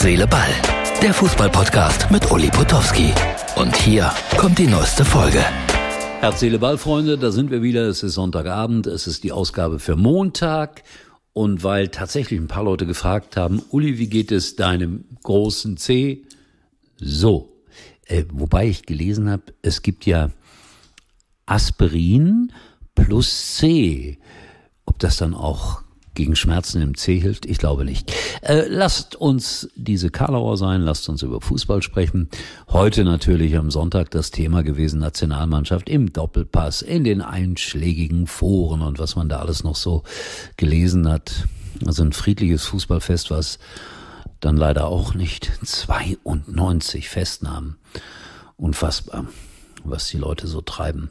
Herz, Seele, Ball. Der Fußballpodcast mit Uli Potowski. Und hier kommt die neueste Folge. Herz, Seele, Ball, Freunde, da sind wir wieder. Es ist Sonntagabend, es ist die Ausgabe für Montag. Und weil tatsächlich ein paar Leute gefragt haben, Uli, wie geht es deinem großen C? So. Äh, wobei ich gelesen habe, es gibt ja Aspirin plus C. Ob das dann auch gegen Schmerzen im C hilft? Ich glaube nicht. Äh, lasst uns diese Karlauer sein, lasst uns über Fußball sprechen. Heute natürlich am Sonntag das Thema gewesen, Nationalmannschaft im Doppelpass, in den einschlägigen Foren und was man da alles noch so gelesen hat. Also ein friedliches Fußballfest, was dann leider auch nicht 92 Festnahmen. Unfassbar, was die Leute so treiben.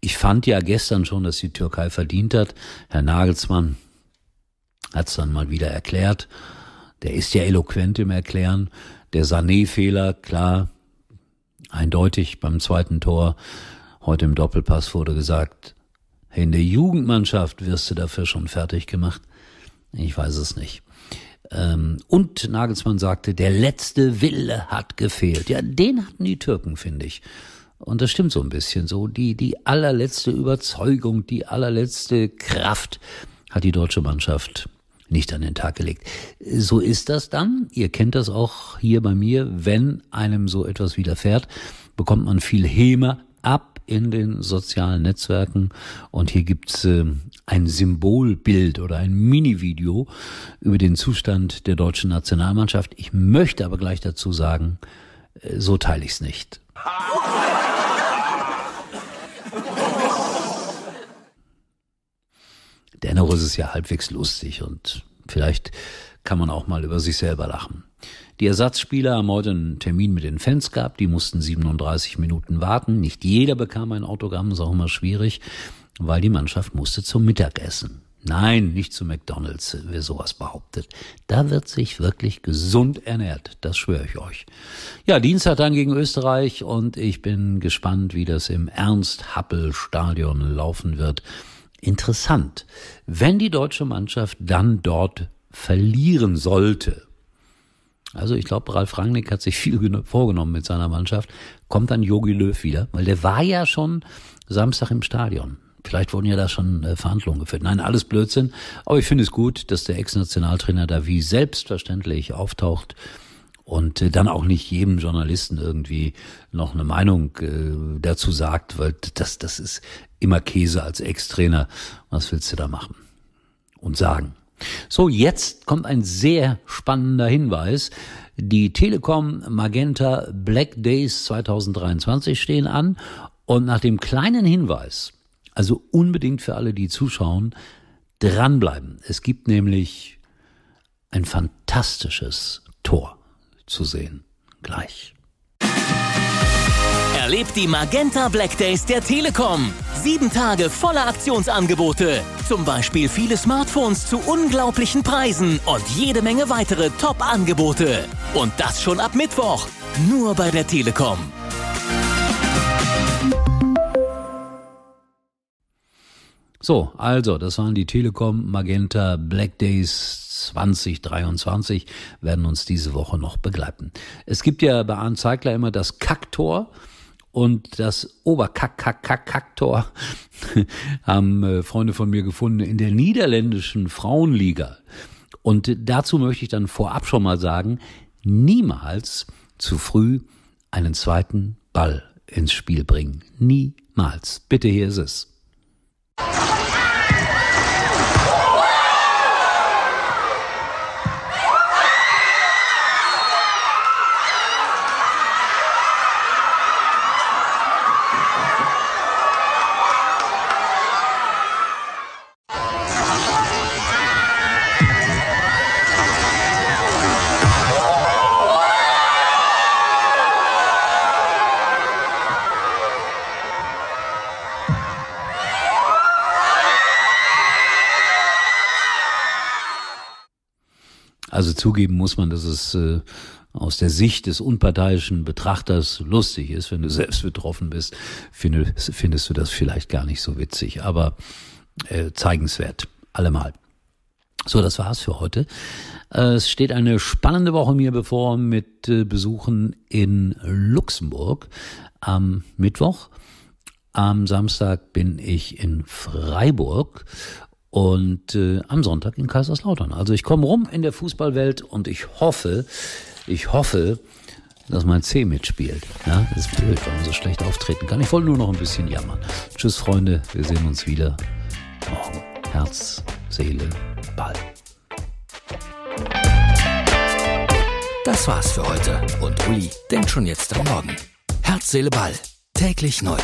Ich fand ja gestern schon, dass die Türkei verdient hat. Herr Nagelsmann hat es dann mal wieder erklärt. Der ist ja eloquent im Erklären. Der Sané-Fehler, klar, eindeutig beim zweiten Tor. Heute im Doppelpass wurde gesagt, in der Jugendmannschaft wirst du dafür schon fertig gemacht. Ich weiß es nicht. Ähm, und Nagelsmann sagte, der letzte Wille hat gefehlt. Ja, den hatten die Türken, finde ich. Und das stimmt so ein bisschen so. Die, die allerletzte Überzeugung, die allerletzte Kraft hat die deutsche Mannschaft nicht an den Tag gelegt. So ist das dann. Ihr kennt das auch hier bei mir. Wenn einem so etwas widerfährt, bekommt man viel Häme ab in den sozialen Netzwerken. Und hier gibt's äh, ein Symbolbild oder ein Mini-Video über den Zustand der deutschen Nationalmannschaft. Ich möchte aber gleich dazu sagen, äh, so teile ich's nicht. Dennoch ist es ja halbwegs lustig und vielleicht kann man auch mal über sich selber lachen. Die Ersatzspieler haben heute einen Termin mit den Fans gehabt, die mussten 37 Minuten warten. Nicht jeder bekam ein Autogramm, ist auch immer schwierig, weil die Mannschaft musste zum Mittagessen. Nein, nicht zu McDonalds, wer sowas behauptet. Da wird sich wirklich gesund ernährt, das schwöre ich euch. Ja, Dienstag dann gegen Österreich und ich bin gespannt, wie das im Ernst-Happel-Stadion laufen wird interessant. Wenn die deutsche Mannschaft dann dort verlieren sollte, also ich glaube, Ralf Rangnick hat sich viel vorgenommen mit seiner Mannschaft, kommt dann Jogi Löw wieder, weil der war ja schon Samstag im Stadion. Vielleicht wurden ja da schon äh, Verhandlungen geführt. Nein, alles Blödsinn. Aber ich finde es gut, dass der Ex-Nationaltrainer da wie selbstverständlich auftaucht und äh, dann auch nicht jedem Journalisten irgendwie noch eine Meinung äh, dazu sagt, weil das, das ist immer Käse als Ex-Trainer. Was willst du da machen und sagen? So, jetzt kommt ein sehr spannender Hinweis. Die Telekom Magenta Black Days 2023 stehen an und nach dem kleinen Hinweis, also unbedingt für alle, die zuschauen, dranbleiben. Es gibt nämlich ein fantastisches Tor zu sehen. Gleich. Erlebt die Magenta Black Days der Telekom. Sieben Tage voller Aktionsangebote. Zum Beispiel viele Smartphones zu unglaublichen Preisen und jede Menge weitere Top-Angebote. Und das schon ab Mittwoch. Nur bei der Telekom. So, also, das waren die Telekom Magenta Black Days 2023 werden uns diese Woche noch begleiten. Es gibt ja bei Arndt Zeigler immer das Kacktor und das Oberkack-Kack-Kack-Kacktor haben äh, Freunde von mir gefunden in der niederländischen Frauenliga. Und dazu möchte ich dann vorab schon mal sagen, niemals zu früh einen zweiten Ball ins Spiel bringen. Niemals. Bitte, hier ist es. Also zugeben muss man, dass es äh, aus der Sicht des unparteiischen Betrachters lustig ist. Wenn du selbst betroffen bist, findest, findest du das vielleicht gar nicht so witzig, aber äh, zeigenswert, allemal. So, das war's für heute. Äh, es steht eine spannende Woche mir bevor mit äh, Besuchen in Luxemburg am Mittwoch. Am Samstag bin ich in Freiburg und äh, am Sonntag in Kaiserslautern. Also ich komme rum in der Fußballwelt und ich hoffe, ich hoffe, dass mein C mitspielt. Ja, das ist blöd, weil man so schlecht auftreten kann. Ich wollte nur noch ein bisschen jammern. Tschüss, Freunde. Wir sehen uns wieder morgen. Herz, Seele, Ball. Das war's für heute. Und Uli denkt schon jetzt am Morgen. Herz, Seele, Ball. Täglich neu.